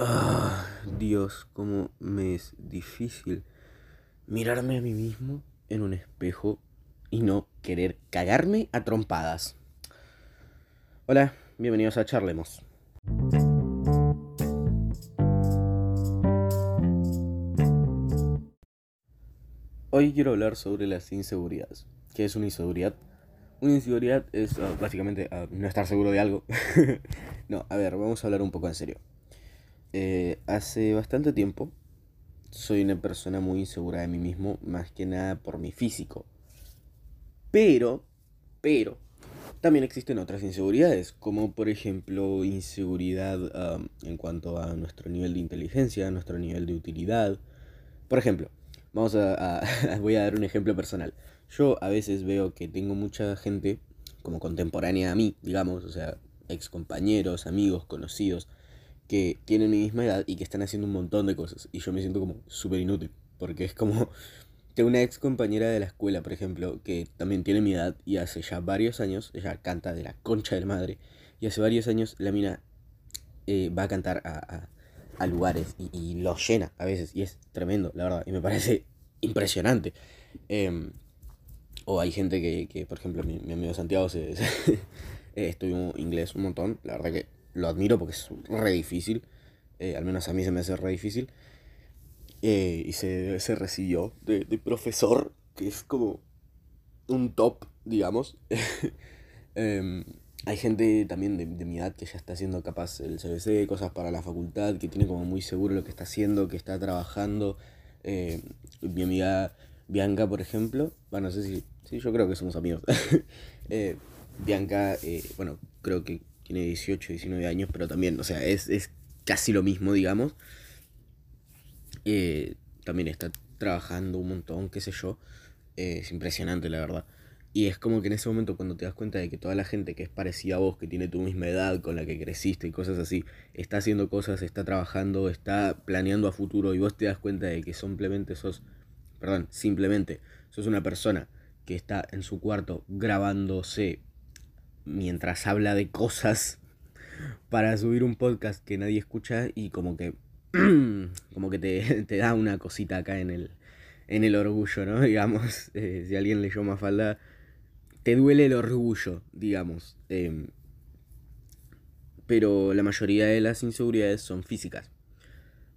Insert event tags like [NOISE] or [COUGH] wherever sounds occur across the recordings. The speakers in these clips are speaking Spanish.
Ah, Dios, cómo me es difícil mirarme a mí mismo en un espejo y no querer cagarme a trompadas. Hola, bienvenidos a Charlemos. Hoy quiero hablar sobre las inseguridades. ¿Qué es una inseguridad? Una inseguridad es ah, básicamente ah, no estar seguro de algo. [LAUGHS] no, a ver, vamos a hablar un poco en serio. Eh, hace bastante tiempo soy una persona muy insegura de mí mismo, más que nada por mi físico. Pero, pero, también existen otras inseguridades, como por ejemplo inseguridad en cuanto a nuestro nivel de inteligencia, nuestro nivel de utilidad. Por ejemplo, vamos a, [LAUGHS] voy a dar un ejemplo personal. Yo a veces veo que tengo mucha gente como contemporánea a mí, digamos, o sea, ex compañeros, amigos, conocidos, que tienen mi misma edad y que están haciendo un montón de cosas. Y yo me siento como súper inútil. Porque es como [LAUGHS] que una ex compañera de la escuela, por ejemplo, que también tiene mi edad y hace ya varios años, ella canta de la concha de la madre. Y hace varios años la mina eh, va a cantar a, a, lugares y, lo llena a veces. Y es tremendo, la verdad. Y me parece [LAUGHS] impresionante. Em, o hay gente que, que, por ejemplo, mi, mi amigo Santiago se, [LAUGHS] estudió inglés un montón. La verdad que lo admiro porque es re difícil. Eh, al menos a mí se me hace re difícil. Eh, y se, se recibió de, profesor, que es como un top, digamos. [LAUGHS] Em, hay gente también de, mi edad que ya está haciendo capaz el CBC, cosas para la facultad, que tiene como muy seguro lo que está haciendo, que está trabajando. Eh, mi amiga Bianca, por ejemplo, bueno, no sé si, sí, yo creo que somos amigos. [LAUGHS] Bianca, bueno, creo que tiene 18, 19 años, pero también, o sea, es, casi lo mismo, digamos. Eh, también está trabajando un montón, qué sé yo. Eh, es impresionante, la verdad. Y es como que en ese momento cuando te das cuenta de que toda la gente que es parecida a vos, que tiene tu misma edad, con la que creciste y cosas así, está haciendo cosas, está trabajando, está planeando a futuro y vos te das cuenta de que simplemente sos, perdón, simplemente sos una persona que está en su cuarto grabándose mientras habla de cosas [LAUGHS] para subir un podcast que nadie escucha y como que [CLEARS THROAT] como que [LAUGHS] te, da una cosita acá en el, en el orgullo, ¿no? [LAUGHS] Digamos, eh, si alguien leyó Mafalda, te duele el orgullo, digamos. Em, pero la mayoría de las inseguridades son físicas.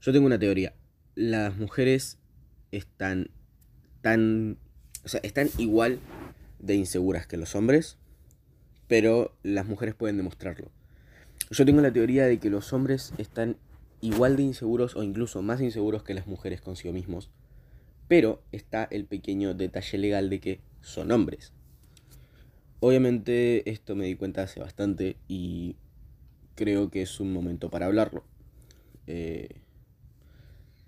Yo tengo una teoría. Las mujeres están tan... O sea, están igual de inseguras que los hombres, pero las mujeres pueden demostrarlo. Yo tengo la teoría de que los hombres están igual de inseguros o incluso más inseguros que las mujeres consigo mismos, pero está el pequeño detalle legal de que son hombres. Obviamente esto me di cuenta hace bastante y creo que es un momento para hablarlo. Eh,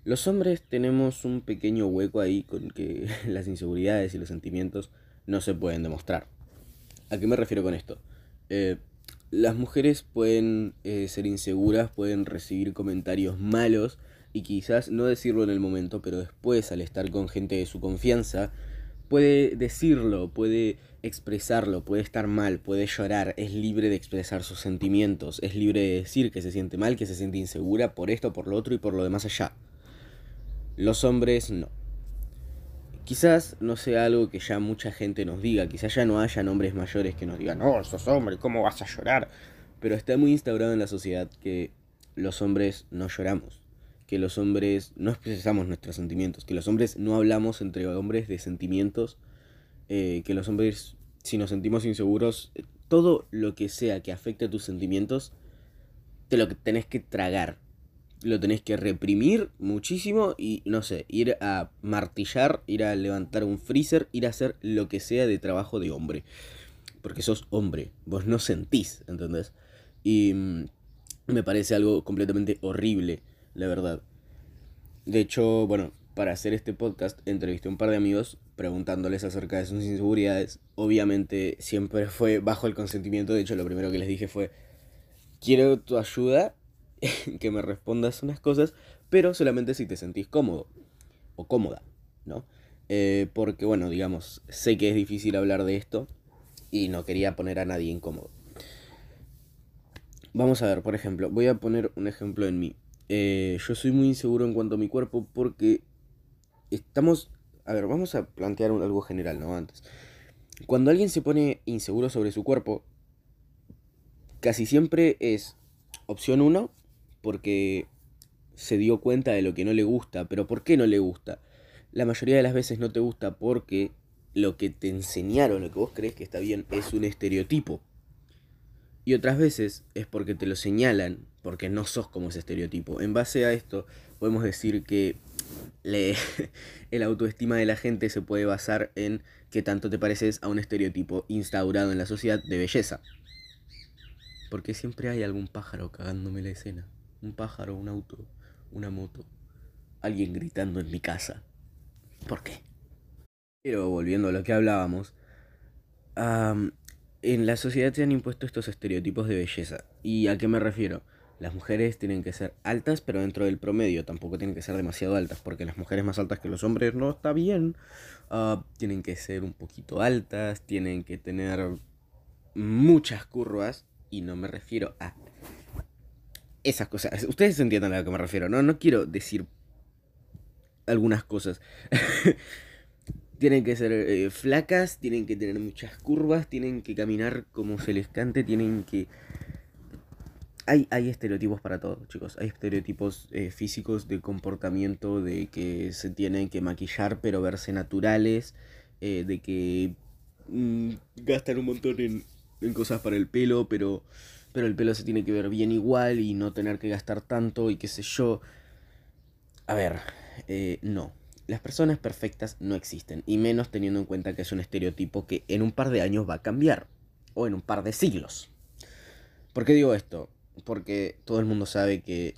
los hombres tenemos un pequeño hueco ahí con que [LAUGHS] las inseguridades y los sentimientos no se pueden demostrar. ¿A qué me refiero con esto? Eh, las mujeres pueden eh, ser inseguras, pueden recibir comentarios malos y quizás no decirlo en el momento, pero después al estar con gente de su confianza, puede decirlo, puede expresarlo, puede estar mal, puede llorar, es libre de expresar sus sentimientos, es libre de decir que se siente mal, que se siente insegura por esto, por lo otro y por lo demás allá. Los hombres no. Quizás no sea algo que ya mucha gente nos diga, quizás ya no haya hombres mayores que nos digan, no, sos hombre, ¿cómo vas a llorar? Pero está muy instaurado en la sociedad que los hombres no lloramos, que los hombres no expresamos nuestros sentimientos, que los hombres no hablamos entre hombres de sentimientos, eh, que los hombres, si nos sentimos inseguros, todo lo que sea que afecte a tus sentimientos, te lo tenés que tragar, lo tenés que reprimir muchísimo y no sé, ir a martillar, ir a levantar un freezer, ir a hacer lo que sea de trabajo de hombre. Porque sos hombre, vos no sentís, ¿entendés? Y mm, me parece algo completamente horrible, la verdad. De hecho, bueno, para hacer este podcast entrevisté a un par de amigos preguntándoles acerca de sus inseguridades. Obviamente siempre fue bajo el consentimiento, de hecho lo primero que les dije fue, quiero tu ayuda [LAUGHS] que me respondas unas cosas, pero solamente si te sentís cómodo o cómoda, ¿no? Eh, porque, bueno, digamos, sé que es difícil hablar de esto y no quería poner a nadie incómodo. Vamos a ver, por ejemplo, voy a poner un ejemplo en mí. Eh, yo soy muy inseguro en cuanto a mi cuerpo porque estamos... A ver, vamos a plantear algo general, ¿no? Antes. Cuando alguien se pone inseguro sobre su cuerpo, casi siempre es opción 1 porque se dio cuenta de lo que no le gusta. Pero ¿por qué no le gusta? La mayoría de las veces no te gusta porque lo que te enseñaron, lo que vos crees que está bien, es un estereotipo. Y otras veces es porque te lo señalan, porque no sos como ese estereotipo. En base a esto, podemos decir que [LAUGHS] el autoestima de la gente se puede basar en que tanto te pareces a un estereotipo instaurado en la sociedad de belleza. Porque siempre hay algún pájaro cagándome la escena. Un pájaro, un auto, una moto. Alguien gritando en mi casa. ¿Por qué? Pero volviendo a lo que hablábamos, en la sociedad se han impuesto estos estereotipos de belleza. ¿Y a qué me refiero? Las mujeres tienen que ser altas, pero dentro del promedio. Tampoco tienen que ser demasiado altas, porque las mujeres más altas que los hombres no está bien. Ah, tienen que ser un poquito altas, tienen que tener muchas curvas. Y no me refiero a esas cosas. Ustedes entienden a lo que me refiero, ¿no? No quiero decir algunas cosas. [LAUGHS] tienen que ser eh, flacas, tienen que tener muchas curvas, tienen que caminar como se les cante, tienen que... Hay, hay estereotipos para todo, chicos. Hay estereotipos eh, físicos de comportamiento, de que se tienen que maquillar pero verse naturales, eh, de que mm, gastan un montón en, en cosas para el pelo, pero, pero el pelo se tiene que ver bien igual y no tener que gastar tanto y qué sé yo. A ver, no las personas perfectas no existen, y menos teniendo en cuenta que es un estereotipo que en un par de años va a cambiar, o en un par de siglos. ¿Por qué digo esto? Porque todo el mundo sabe que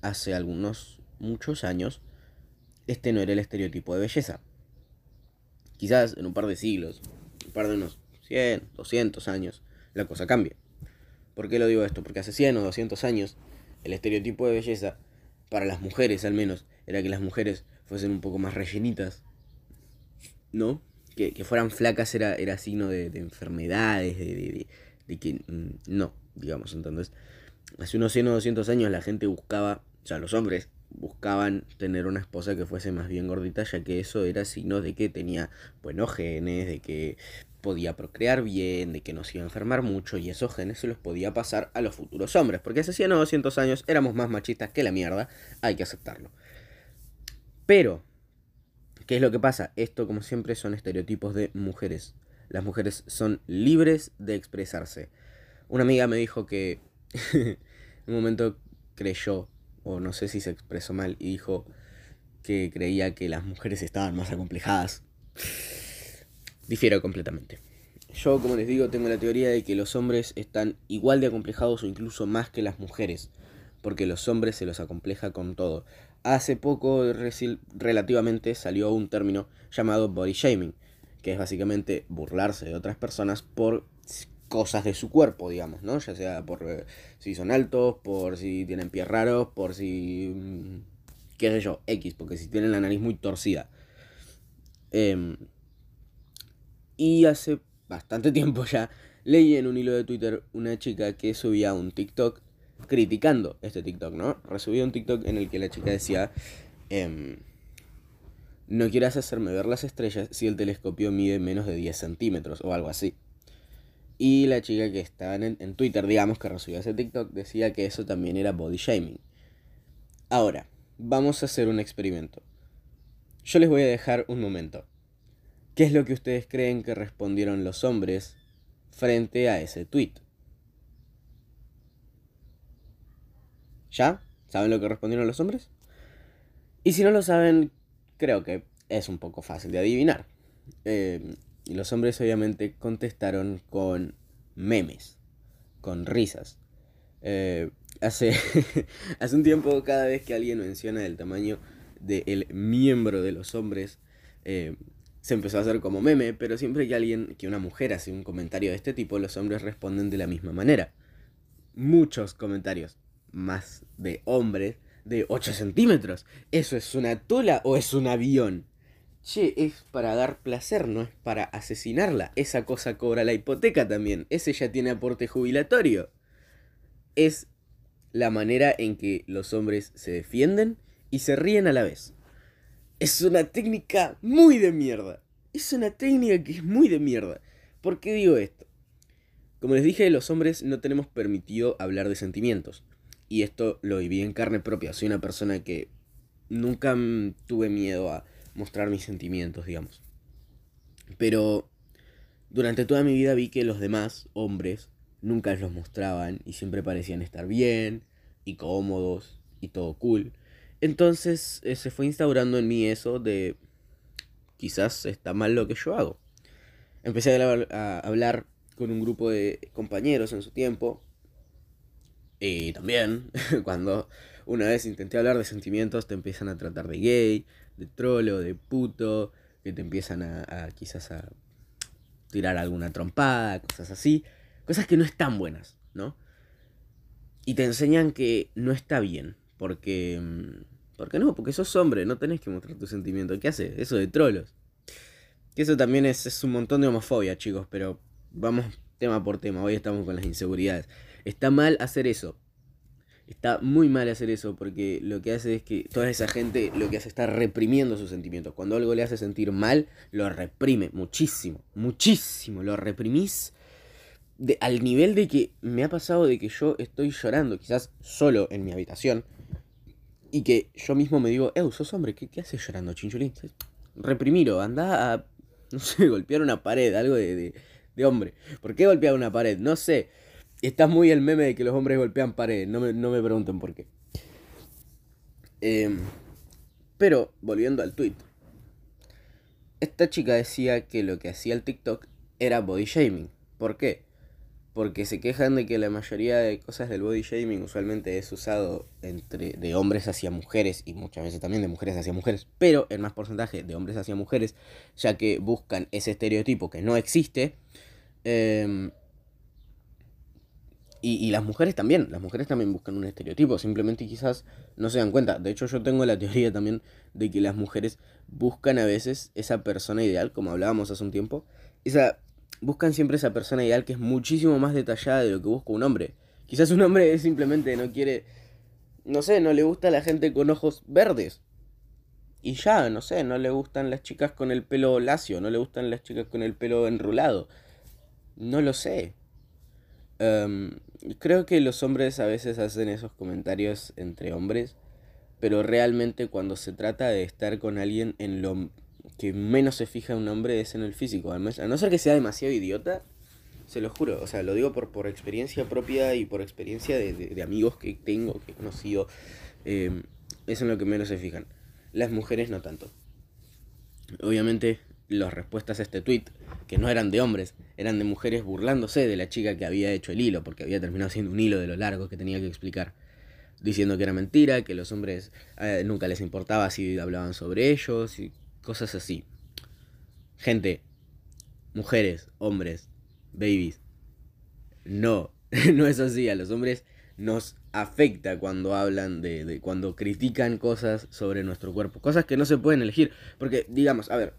hace algunos, muchos años, este no era el estereotipo de belleza. Quizás en un par de siglos, un par de unos 100, 200 años, la cosa cambia. ¿Por qué lo digo esto? Porque hace 100 o 200 años, el estereotipo de belleza, para las mujeres al menos, era que las mujeres fuesen un poco más rellenitas, ¿no? Que, fueran flacas era, era signo de, enfermedades, de, de, que mm, no, digamos. Entonces, hace unos 100 o 200 años la gente buscaba, o sea, los hombres buscaban tener una esposa que fuese más bien gordita, ya que eso era signo de que tenía buenos genes, de que podía procrear bien, de que no se iba a enfermar mucho, y esos genes se los podía pasar a los futuros hombres, porque hace 100 o 200 años éramos más machistas que la mierda, hay que aceptarlo. Pero, ¿qué es lo que pasa? Esto, como siempre, son estereotipos de mujeres. Las mujeres son libres de expresarse. Una amiga me dijo que en [LAUGHS] un momento creyó, o no sé si se expresó mal, y dijo que creía que las mujeres estaban más acomplejadas. Difiero completamente. Yo, como les digo, tengo la teoría de que los hombres están igual de acomplejados o incluso más que las mujeres, porque los hombres se los acompleja con todo hace poco relativamente salió un término llamado body shaming, que es básicamente burlarse de otras personas por cosas de su cuerpo, digamos, ¿no? Ya sea por eh, si son altos, por si tienen pies raros, por si... Mm, qué sé yo, X, porque si tienen la nariz muy torcida. Em, y hace bastante [LAUGHS] tiempo ya leí en un hilo de Twitter una chica que subía un TikTok criticando este TikTok, ¿no? Resubí un TikTok en el que la chica decía, em, no quieras hacerme ver las estrellas si el telescopio mide menos de 10 centímetros o algo así. Y la chica que estaba en, Twitter, digamos, que resubió ese TikTok, decía que eso también era body shaming. Ahora, vamos a hacer un experimento. Yo les voy a dejar un momento. ¿Qué es lo que ustedes creen que respondieron los hombres frente a ese tweet? ¿Ya? ¿Saben lo que respondieron los hombres? Y si no lo saben, creo que es un poco fácil de adivinar. Y los hombres obviamente contestaron con memes, con risas. Eh, hace, [LAUGHS] hace un tiempo, cada vez que alguien menciona el tamaño del miembro de los hombres, eh, se empezó a hacer como meme, pero siempre que alguien, que una mujer hace un comentario de este tipo, los hombres responden de la misma manera. Muchos comentarios más de hombres de 8 centímetros. ¿Eso es una tula o es un avión? Che, es para dar placer, no es para asesinarla. Esa cosa cobra la hipoteca también. Ese ya tiene aporte jubilatorio. Es la manera en que los hombres se defienden y se ríen a la vez. Es una técnica muy de mierda. Es una técnica que es muy de mierda. ¿Por qué digo esto? Como les dije, los hombres no tenemos permitido hablar de sentimientos. Y esto lo viví en carne propia. Soy una persona que nunca tuve miedo a mostrar mis sentimientos, digamos. Pero durante toda mi vida vi que los demás hombres nunca los mostraban y siempre parecían estar bien y cómodos y todo cool. Entonces eh, se fue instaurando en mí eso de quizás está mal lo que yo hago. Empecé a, hablar con un grupo de compañeros en su tiempo. Y también [LAUGHS] cuando una vez intenté hablar de sentimientos te empiezan a tratar de gay, de trolo, de puto, que te empiezan a quizás a tirar alguna trompada, cosas así. Cosas que no están buenas, ¿no? Y te enseñan que no está bien, porque... ¿Por qué no? Porque sos hombre, no tenés que mostrar tus sentimientos. ¿Qué hace? Eso de trolos. Que eso también es, es un montón de homofobia, chicos, pero vamos tema por tema. Hoy estamos con las inseguridades. Está mal hacer eso. Está muy mal hacer eso porque lo que hace es que toda esa gente lo que hace es estar reprimiendo sus sentimientos. Cuando algo le hace sentir mal, lo reprime muchísimo, muchísimo. Lo reprimís de, al nivel de que me ha pasado de que yo estoy llorando, quizás solo en mi habitación, y que yo mismo me digo, eh, sos hombre, ¿qué, qué haces llorando, chinchulín? Reprimiro, anda a, [LAUGHS] no sé, golpear una pared, algo de, de, de hombre. ¿Por qué golpear una pared? No sé. Está muy el meme de que los hombres golpean paredes, no me, no me pregunten por qué. Em, pero, volviendo al tweet. Esta chica decía que lo que hacía el TikTok era body shaming. ¿Por qué? Porque se quejan de que la mayoría de cosas del body shaming usualmente es usado entre de hombres hacia mujeres y muchas veces también de mujeres hacia mujeres, pero en más porcentaje de hombres hacia mujeres, ya que buscan ese estereotipo que no existe. Eh, y, las mujeres también, las mujeres también buscan un estereotipo, simplemente quizás no se dan cuenta. De hecho, yo tengo la teoría también de que las mujeres buscan a veces esa persona ideal, como hablábamos hace un tiempo. Esa, buscan siempre esa persona ideal que es muchísimo más detallada de lo que busca un hombre. Quizás un hombre [LAUGHS] simplemente no quiere, no sé, no le gusta a la gente con ojos verdes. Y ya, no sé, no le gustan las chicas con el pelo lacio, no le gustan las chicas con el pelo enrulado. No lo sé. Em, creo que los hombres a veces hacen esos comentarios entre hombres, pero realmente cuando se trata de estar con alguien en lo que menos se fija un hombre es en el físico. A no ser que sea demasiado idiota, se lo juro, o sea, lo digo por, por experiencia propia y por experiencia de, amigos que tengo, que he conocido, em, es en lo que menos se fijan. Las mujeres no tanto. Obviamente las respuestas a este tweet, que no eran de hombres, eran de mujeres burlándose de la chica que había hecho el hilo, porque había terminado siendo un hilo de lo largo que tenía que explicar, diciendo que era mentira, que los hombres eh, nunca les importaba si hablaban sobre ellos cosas así. Gente, mujeres, hombres, babies, no, [LAUGHS] no es así, a los hombres nos afecta cuando hablan de, cuando critican cosas sobre nuestro cuerpo, cosas que no se pueden elegir, porque digamos, a ver,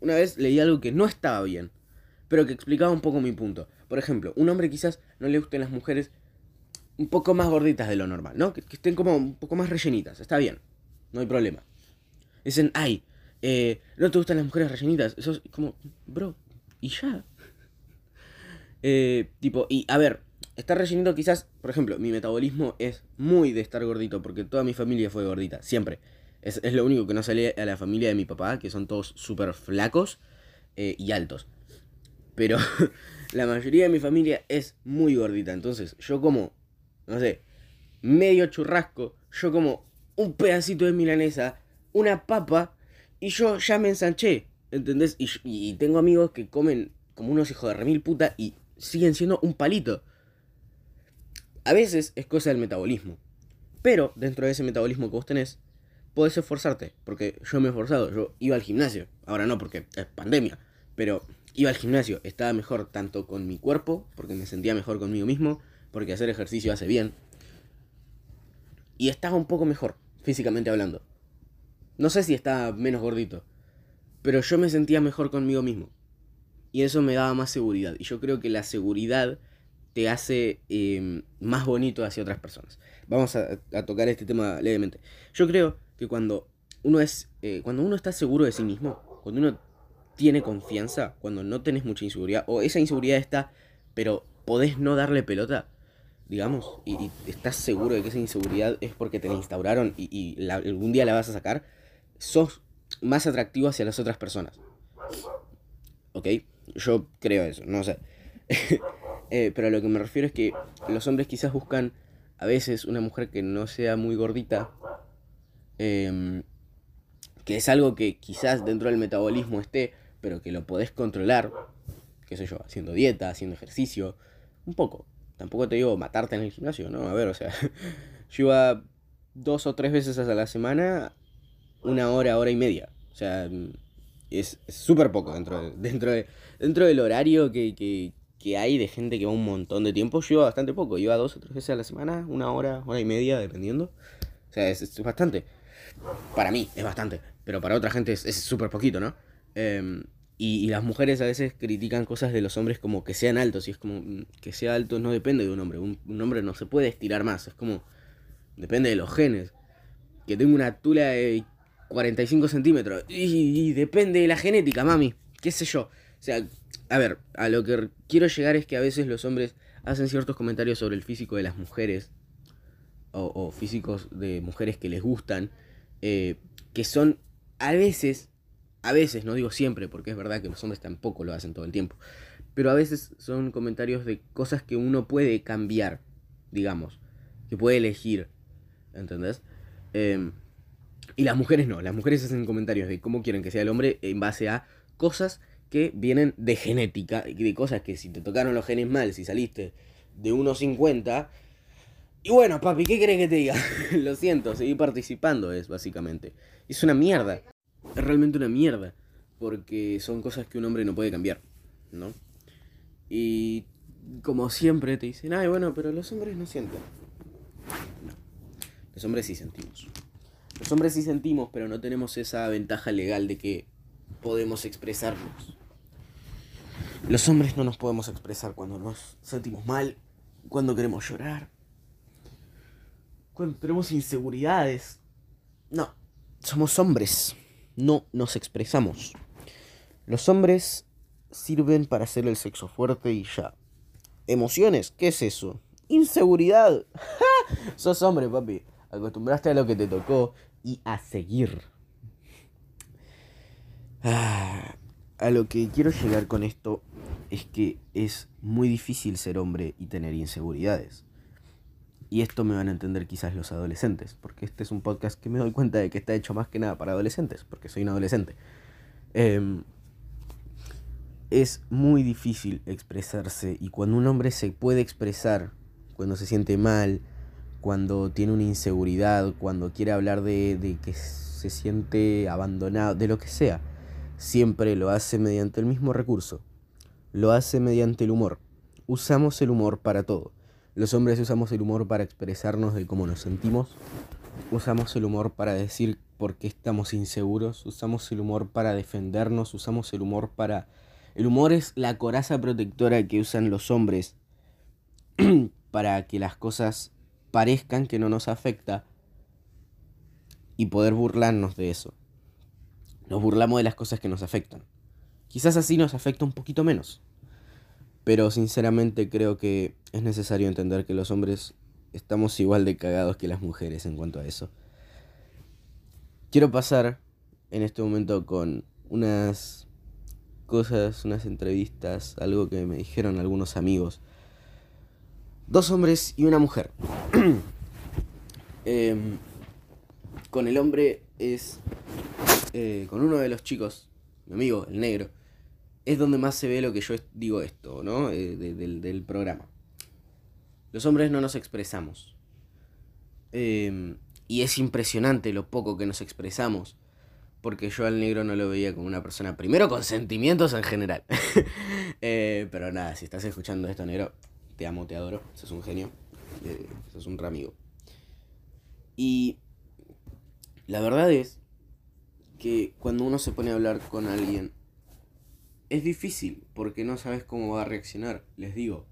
una vez leí algo que no estaba bien, pero que explicaba un poco mi punto. Por ejemplo, un hombre quizás no le gusten las mujeres un poco más gorditas de lo normal, ¿no? Que, estén como un poco más rellenitas, está bien, no hay problema. Dicen, ay, eh, no te gustan las mujeres rellenitas, eso es como, bro, y ya. Eh, tipo, y a ver, estar rellenito quizás, por ejemplo, mi metabolismo es muy de estar gordito, porque toda mi familia fue gordita, siempre. Es, lo único que no sale a la familia de mi papá, que son todos súper flacos eh, y altos. Pero [LAUGHS] la mayoría de mi familia es muy gordita. Entonces yo como, no sé, medio churrasco, yo como un pedacito de milanesa, una papa, y yo ya me ensanché. ¿Entendés? Y, tengo amigos que comen como unos hijos de remil puta y siguen siendo un palito. A veces es cosa del metabolismo. Pero dentro de ese metabolismo que vos tenés, puedes esforzarte, porque yo me he esforzado, yo iba al gimnasio, ahora no porque es pandemia, pero iba al gimnasio, estaba mejor tanto con mi cuerpo, porque me sentía mejor conmigo mismo, porque hacer ejercicio hace bien, y estaba un poco mejor, físicamente hablando. No sé si estaba menos gordito, pero yo me sentía mejor conmigo mismo. Y eso me daba más seguridad. Y yo creo que la seguridad te hace em, más bonito hacia otras personas. Vamos a, tocar este tema levemente. Yo creo que cuando uno es, eh, cuando uno está seguro de sí mismo, cuando uno tiene confianza, cuando no tenés mucha inseguridad, o esa inseguridad está, pero podés no darle pelota, digamos, y, estás seguro de que esa inseguridad es porque te la instauraron y, algún día la vas a sacar, sos más atractivo hacia las otras personas. ¿Ok? Yo creo eso, no sé. [LAUGHS] Eh, pero a lo que me refiero es que los hombres quizás buscan a veces una mujer que no sea muy gordita. Em, que es algo que quizás dentro del metabolismo esté, pero que lo podés controlar. Qué sé yo, haciendo dieta, haciendo ejercicio. Un poco. Tampoco te digo matarte en el gimnasio, ¿no? A ver, o sea, [LAUGHS] yo iba dos o tres veces a la semana, una hora, hora y media. O sea, es súper poco dentro, de, dentro, de, dentro del horario que, que, que, hay de gente que va un montón de tiempo. Yo iba bastante poco, iba dos o tres veces a la semana, una hora, hora y media, dependiendo. O sea, es, bastante. Para mí es bastante, pero para otra gente es súper poquito, ¿no? Em, y, las mujeres a veces critican cosas de los hombres como que sean altos. Y es como mm, que sea alto no depende de un hombre. Un, un hombre no se puede estirar más. Es como. Depende de los genes. Que tengo una tula de 45 centímetros. Y, depende de la genética, mami. ¿Qué sé yo? O sea, a ver, a lo que quiero llegar es que a veces los hombres hacen ciertos comentarios sobre el físico de las mujeres. O, físicos de mujeres que les gustan. Eh, que son a veces a veces, no digo siempre, porque es verdad que los hombres tampoco lo hacen todo el tiempo. Pero a veces son comentarios de cosas que uno puede cambiar, digamos. Que puede elegir. ¿Entendés? Em, y las mujeres no. Las mujeres hacen comentarios de cómo quieren que sea el hombre en base a cosas que vienen de genética. De cosas que si te tocaron los genes mal, si saliste de 1,50. Y bueno, papi, ¿qué crees que te diga? [LAUGHS] Lo siento, seguí participando es básicamente. Es una mierda es realmente una mierda. Porque son cosas que un hombre no puede cambiar, ¿no? Y como siempre te dicen, ay, bueno, pero los hombres no sienten. No. Los hombres sí sentimos. Los hombres sí sentimos, pero no tenemos esa ventaja legal de que podemos expresarnos. Los hombres no nos podemos expresar cuando nos sentimos mal, cuando queremos llorar, cuando tenemos inseguridades. No, somos hombres no nos expresamos. Los hombres sirven para hacer el sexo fuerte y ya. Emociones, ¿qué es eso? Inseguridad. [LAUGHS] Sos hombre, papi. Acostumbraste a lo que te tocó y a seguir. Ah, a lo que quiero llegar con esto es que es muy difícil ser hombre y tener inseguridades. Y esto me van a entender quizás los adolescentes, porque este es un podcast que me doy cuenta de que está hecho más que nada para adolescentes, porque soy un adolescente. Em, es muy difícil expresarse y cuando un hombre se puede expresar, cuando se siente mal, cuando tiene una inseguridad, cuando quiere hablar de, de que se siente abandonado, de lo que sea, siempre lo hace mediante el mismo recurso. Lo hace mediante el humor. Usamos el humor para todo. Los hombres usamos el humor para expresarnos de cómo nos sentimos. Usamos el humor para decir por qué estamos inseguros. Usamos el humor para defendernos. Usamos el humor para... El humor es la coraza protectora que usan los hombres [CLEARS THROAT] para que las cosas parezcan que no nos afecta y poder burlarnos de eso. Nos burlamos de las cosas que nos afectan. Quizás así nos afecta un poquito menos. Pero sinceramente creo que es necesario entender que los hombres estamos igual de cagados que las mujeres en cuanto a eso. Quiero pasar en este momento con unas cosas, unas entrevistas, algo que me dijeron algunos amigos. Dos hombres y una mujer. [CLEARS THROAT] Em, con el hombre es... Eh, con uno de los chicos, mi amigo, el negro es donde más se ve lo que yo digo esto, ¿no? Eh, del, programa. Los hombres no nos expresamos. Em, y es impresionante lo poco que nos expresamos. Porque yo al negro no lo veía como una persona, primero con sentimientos en general. [LAUGHS] Eh, pero nada, si estás escuchando esto, negro, te amo, te adoro. Sos un genio. Eh, sos un ramigo. Y la verdad es que cuando uno se pone a hablar con alguien es difícil porque no sabes cómo va a reaccionar, les digo.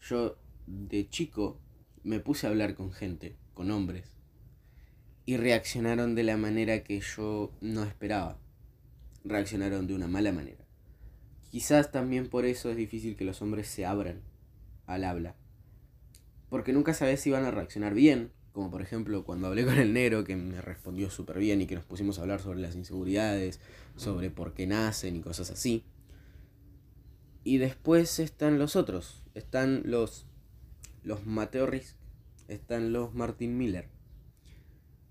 yo de chico me puse a hablar con gente, con hombres, y reaccionaron de la manera que yo no esperaba. Reaccionaron de una mala manera. Quizás también por eso es difícil que los hombres se abran al habla. Porque nunca sabes si van a reaccionar bien, como por ejemplo cuando hablé con el negro que me respondió súper bien y que nos pusimos a hablar sobre las inseguridades, sobre por qué nacen y cosas así. Y después están los otros, están los, los Mateo Riz, están los Martin Miller.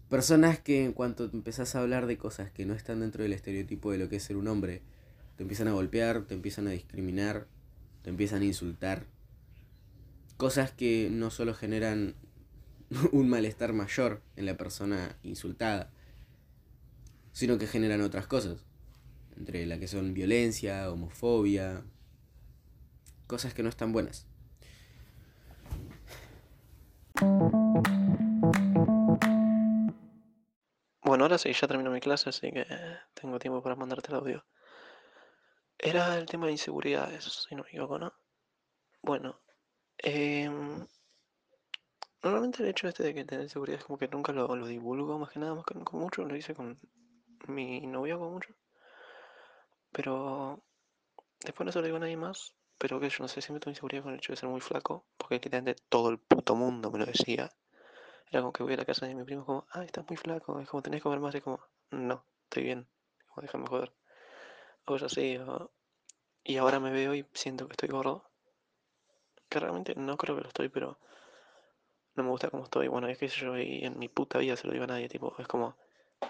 Personas que en cuanto empezás a hablar de cosas que no están dentro del estereotipo de lo que es ser un hombre, te empiezan a golpear, te empiezan a discriminar, te empiezan a insultar. Cosas que no solo generan [LAUGHS] un malestar mayor en la persona insultada, sino que generan otras cosas, entre la que son violencia, homofobia, cosas que no están buenas. Bueno, ahora sí, ya terminó mi clase, así que tengo tiempo para mandarte el audio. Era el tema de inseguridades, si no me equivoco, ¿no? Bueno, em, normalmente el hecho este de que tener inseguridades como que nunca lo, lo divulgo, más que nada, más que con mucho, lo hice con mi novia con mucho. Pero después no se lo digo a nadie más, pero que yo no sé, siempre tuve inseguridad con el hecho de ser muy flaco, porque literalmente todo el puto mundo me lo decía. Era como que voy a la casa de mi primo como, ah, estás muy flaco, es como tenés que comer más, y como, no, estoy bien, como déjame joder. O sea, así, y ahora me veo y siento que estoy gordo. Realmente no creo que lo estoy, pero no me gusta cómo estoy. Bueno, es que yo y en mi puta vida se lo digo a nadie, tipo, es como,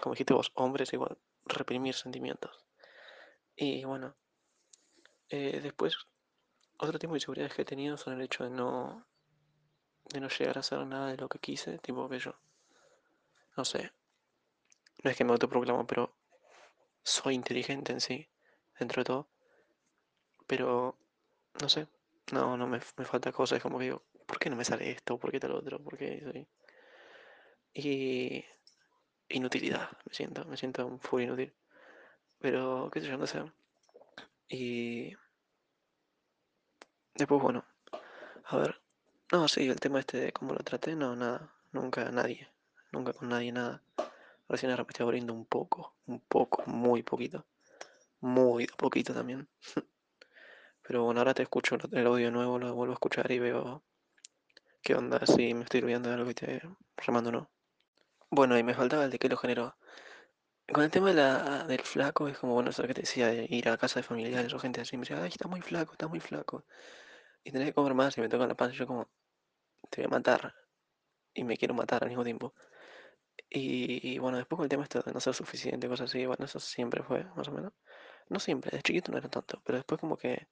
como dijiste vos, hombres igual, reprimir sentimientos. Y bueno, eh, después, otro tipo de inseguridades que he tenido son el hecho de no, de no llegar a hacer nada de lo que quise, tipo que yo, no sé, no es que me autoproclamo, pero soy inteligente en sí, dentro de todo, pero no sé, no, no me, me falta cosas, como que digo, ¿por qué no me sale esto? ¿Por qué tal otro? ¿Por qué soy? Y inutilidad, me siento, me siento un full inútil. Pero, qué sé yo, no sé. Y después, bueno, a ver, no, sí, el tema este de cómo lo traté, no, nada, nunca, nadie, nunca con nadie, nada. Recién ahora estoy abriendo un poco, un poco, muy poquito, muy poquito también. [LAUGHS] Pero bueno, ahora te escucho el audio nuevo, lo vuelvo a escuchar y veo qué onda, si me estoy olvidando de algo y te remando no. Bueno, y me faltaba el de qué lo generó. Con el tema de la, del flaco, es como, bueno, eso que te decía, de ir a casa de familiares o gente así, me decía, ay, está muy flaco, está muy flaco. Y tenés que comer más y me toca la panza y yo como, te voy a matar. Y me quiero matar al mismo tiempo. Y, bueno, después con el tema esto de no ser suficiente, cosas así, bueno, eso siempre fue, más o menos. No siempre, de chiquito no era tanto, pero después como que,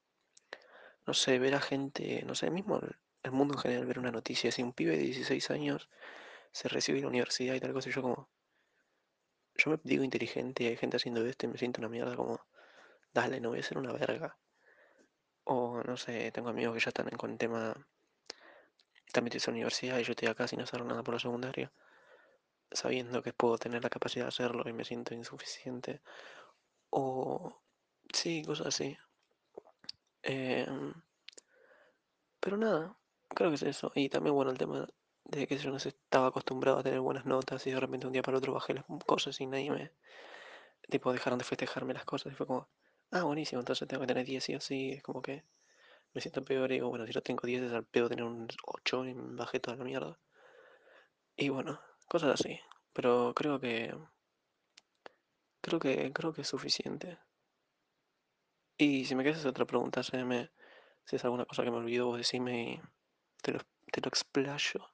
no sé, ver a gente, no sé, mismo el, mundo en general, ver una noticia, así, un pibe de 16 años se recibe en la universidad y tal cosa, y yo como, yo me digo inteligente y hay gente haciendo esto y me siento una mierda como, dale, no voy a ser una verga. O no sé, tengo amigos que ya están con el tema, metidos en universidad y yo estoy acá sin hacer nada por la secundaria, sabiendo que puedo tener la capacidad de hacerlo y me siento insuficiente. O sí, cosas así. Em, pero nada, creo que es eso. Y también, bueno, el tema de que yo no estaba acostumbrado a tener buenas notas y de repente un día para otro bajé las cosas y nadie me... Tipo, dejaron de festejarme las cosas y fue como, ah, buenísimo, entonces tengo que tener 10 y así, es como que me siento peor y digo, bueno, si yo tengo 10 es al pedo tener un 8 y bajé toda la mierda. Y bueno, cosas así. Pero creo que... Creo que, creo que es suficiente. Y si me quieres hacer otra pregunta, me, si es alguna cosa que me olvido, vos decime y te lo, te explayo.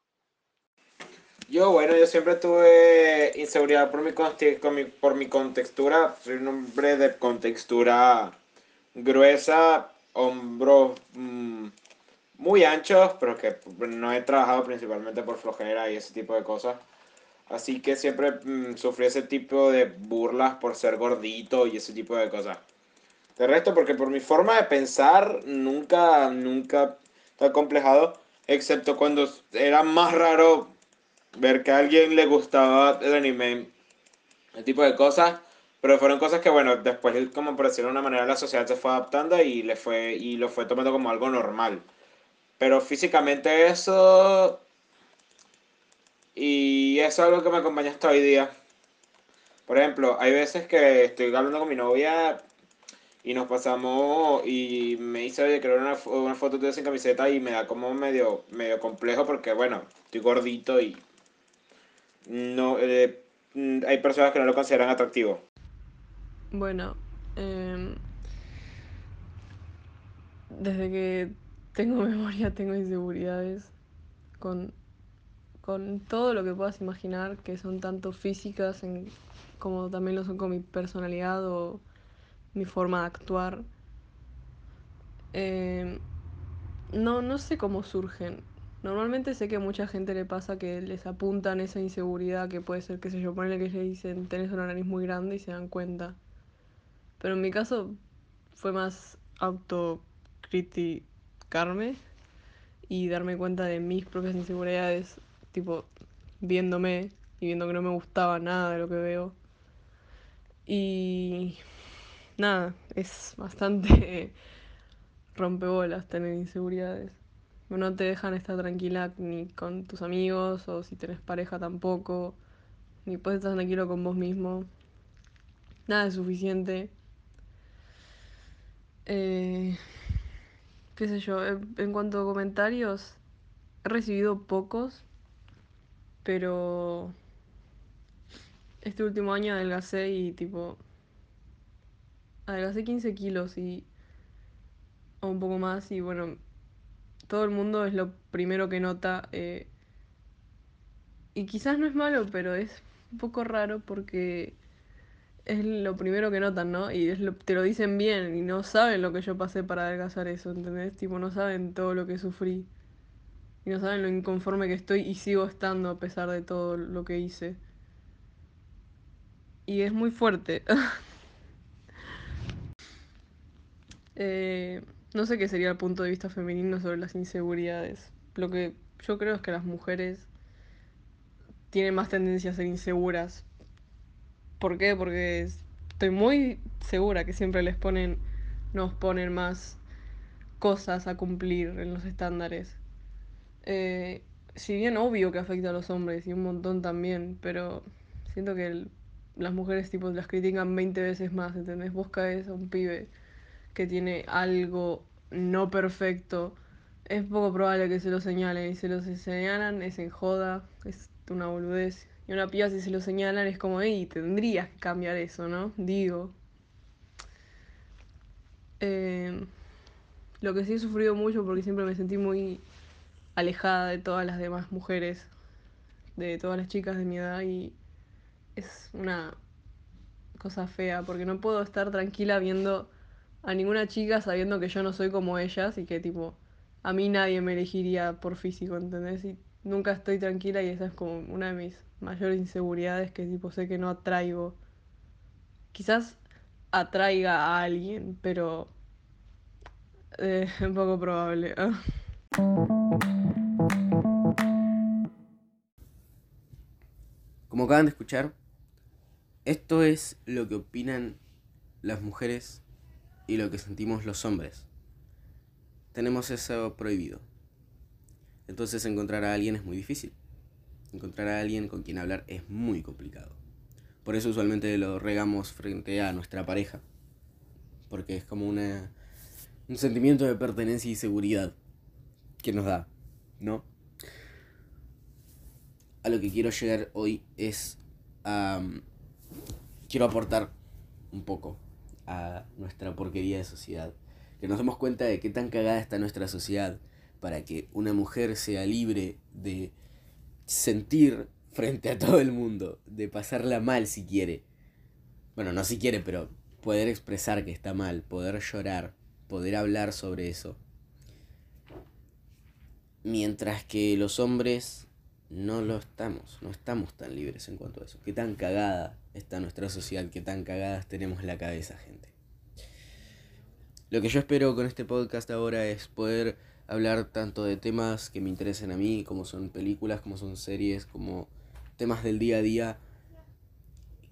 Yo, bueno, yo siempre tuve inseguridad por mi, por mi contextura. Soy un hombre de contextura gruesa, hombros mm, muy anchos, pero que no he trabajado principalmente por flojera y ese tipo de cosas. Así que siempre mm, sufrí ese tipo de burlas por ser gordito y ese tipo de cosas. De resto, porque por mi forma de pensar, nunca, nunca está complejado, excepto cuando era más raro ver que a alguien le gustaba el anime, el tipo de cosas, pero fueron cosas que, bueno, después, como por decirlo de una manera, la sociedad se fue adaptando y, le fue, y lo fue tomando como algo normal. Pero físicamente eso... Y eso es algo que me acompaña hasta hoy día. Por ejemplo, hay veces que estoy hablando con mi novia y nos pasamos y me dice, oye, quiero una, una foto tuya sin camiseta y me da como medio, medio complejo porque, bueno, estoy gordito y no eh, mm, hay personas que no lo consideran atractivo. Bueno, em, desde que tengo [LAUGHS] memoria tengo inseguridades con, con todo lo que puedas imaginar, que son tanto físicas como también lo son con mi personalidad o mi forma de actuar. Em, no, no sé cómo surgen. Normalmente sé que a mucha gente le pasa que les apuntan esa inseguridad que puede ser, qué sé yo, ponerle que le dicen tenés una nariz muy grande y se dan cuenta. Pero en mi caso fue más autocriticarme y darme cuenta de mis propias inseguridades, tipo viéndome y viendo que no me gustaba nada de lo que veo. Y nada, es bastante [LAUGHS] rompebolas tener inseguridades. No te dejan estar tranquila ni con tus amigos o si tenés pareja tampoco, ni puedes estar tranquilo con vos mismo. Nada es suficiente. Eh, qué sé yo, en, cuanto a comentarios, he recibido pocos, pero este último año adelgacé y tipo, adelgacé 15 kilos y, o un poco más y bueno, todo el mundo es lo primero que nota. eh, y quizás no es malo, pero es un poco raro porque es lo primero que notan, ¿no? Y te lo dicen bien y no saben lo que yo pasé para adelgazar eso, ¿entendés? Tipo, no saben todo lo que sufrí. Y no saben lo inconforme que estoy y sigo estando a pesar de todo lo que hice. Y es muy fuerte. [LAUGHS] Eh, no sé qué sería el punto de vista femenino sobre las inseguridades. Lo que yo creo es que las mujeres tienen más tendencia a ser inseguras. ¿Por qué? Porque es- estoy muy segura que siempre les ponen, nos ponen más cosas a cumplir en los estándares. Eh, si bien obvio que afecta a los hombres y un montón también, pero siento que las mujeres tipo las critican 20 veces más, ¿entendés? Vos caes a un pibe que tiene algo no perfecto, es poco probable que se lo señalen y se lo señalan es en joda, es una boludez. Y una piba si se lo señalan es como, hey, tendrías que cambiar eso, ¿no? Digo. Eh, lo que sí he sufrido mucho porque siempre me sentí muy alejada de todas las demás mujeres, de todas las chicas de mi edad y es una cosa fea porque no puedo estar tranquila viendo a ninguna chica sabiendo que yo no soy como ellas y que tipo a mí nadie me elegiría por físico, ¿entendés? Y nunca estoy tranquila y esa es como una de mis mayores inseguridades que tipo sé que no atraigo. Quizás atraiga a alguien, pero eh, [LAUGHS] es poco probable. Como acaban de escuchar, esto es lo que opinan las mujeres y lo que sentimos los hombres. Tenemos eso prohibido. Entonces encontrar a alguien es muy difícil. Encontrar a alguien con quien hablar es muy complicado. Por eso usualmente lo regamos frente a nuestra pareja. Porque es como una, un sentimiento de pertenencia y seguridad que nos da, ¿no? A lo que quiero llegar hoy es a... quiero aportar un poco a nuestra porquería de sociedad. Que nos demos cuenta de qué tan cagada está nuestra sociedad para que una mujer sea libre de sentir frente a todo el mundo, de pasarla mal si quiere. Bueno, no si quiere, pero poder expresar que está mal, poder llorar, poder hablar sobre eso. Mientras que los hombres no lo estamos, no estamos tan libres en cuanto a eso. Qué tan cagada está nuestra sociedad, qué tan cagadas tenemos la cabeza, gente. Lo que yo espero con este podcast ahora es poder hablar tanto de temas que me interesen a mí, como son películas, como son series, como temas del día a día,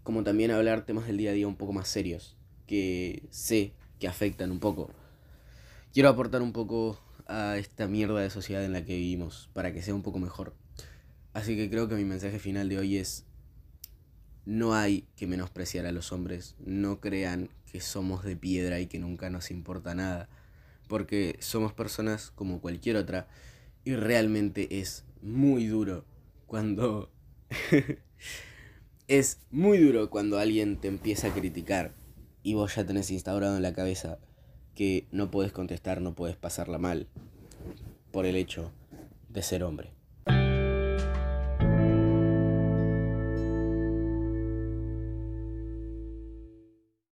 como también hablar temas del día a día un poco más serios, que sé que afectan un poco. Quiero aportar un poco a esta mierda de sociedad en la que vivimos para que sea un poco mejor. Así que creo que mi mensaje final de hoy es, no hay que menospreciar a los hombres, no crean que somos de piedra y que nunca nos importa nada, porque somos personas como cualquier otra y realmente es muy duro cuando... [LAUGHS] es muy duro cuando alguien te empieza a criticar y vos ya tenés instaurado en la cabeza que no puedes contestar, no puedes pasarla mal por el hecho de ser hombre.